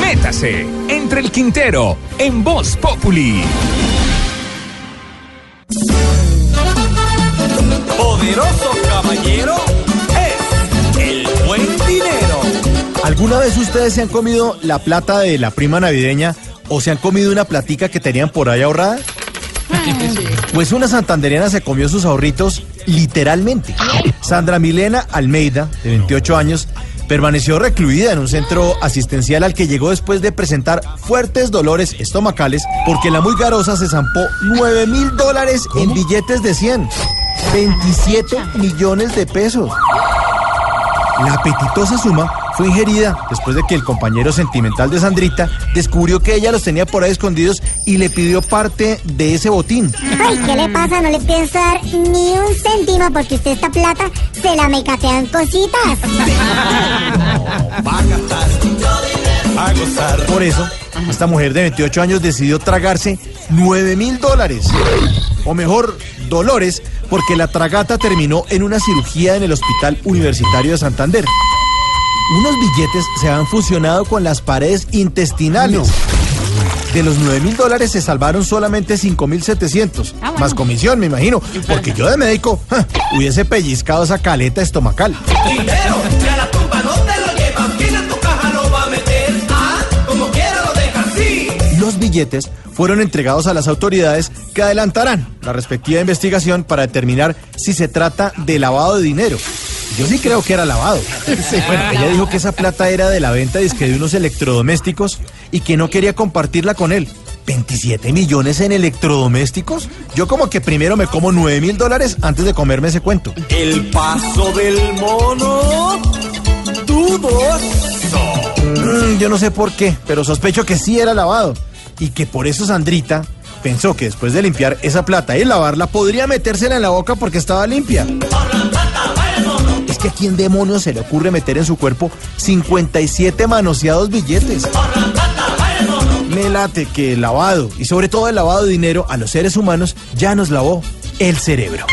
Métase entre el Quintero en Voz Populi. Poderoso caballero es el buen dinero. ¿Alguna vez ustedes se han comido la plata de la prima navideña o se han comido una platica que tenían por ahí ahorrada? Pues una santanderiana se comió sus ahorritos literalmente. Sandra Milena Almeida, de 28 años, permaneció recluida en un centro asistencial al que llegó después de presentar fuertes dolores estomacales porque la muy garosa se zampó 9 mil dólares en billetes de 100. 27 millones de pesos. La apetitosa suma fue ingerida después de que el compañero sentimental de Sandrita descubrió que ella los tenía por ahí escondidos y le pidió parte de ese botín. Ay, ¿qué le pasa? No le pienso dar ni un céntimo porque usted esta plata se la cositas. Va a gozar. Por eso, esta mujer de 28 años decidió tragarse 9 mil dólares. O mejor, dolores, porque la tragata terminó en una cirugía en el Hospital Universitario de Santander. Unos billetes se han fusionado con las paredes intestinales. De los 9 mil dólares se salvaron solamente 5 mil 700. Más comisión, me imagino. Porque yo de médico ja, hubiese pellizcado esa caleta estomacal. Dinero, que a la tumba no te lo llevan. ¿Quién en tu caja lo va a meter? Ah, como quiera lo deja así. Los billetes fueron entregados a las autoridades que adelantarán la respectiva investigación para determinar si se trata de lavado de dinero. Yo sí creo que era lavado. Bueno, ella dijo que esa plata era de la venta disque de unos electrodomésticos y que no quería compartirla con él. ¿27 millones en electrodomésticos? Yo como que primero me como 9 mil dólares antes de comerme ese cuento. El paso del mono. Dudoso. Mm, yo no sé por qué, pero sospecho que sí era lavado. Y que por eso Sandrita pensó que después de limpiar esa plata y lavarla, podría metérsela en la boca porque estaba limpia. Que a quién demonios se le ocurre meter en su cuerpo 57 manoseados billetes. Me late que el lavado, y sobre todo el lavado de dinero a los seres humanos, ya nos lavó el cerebro.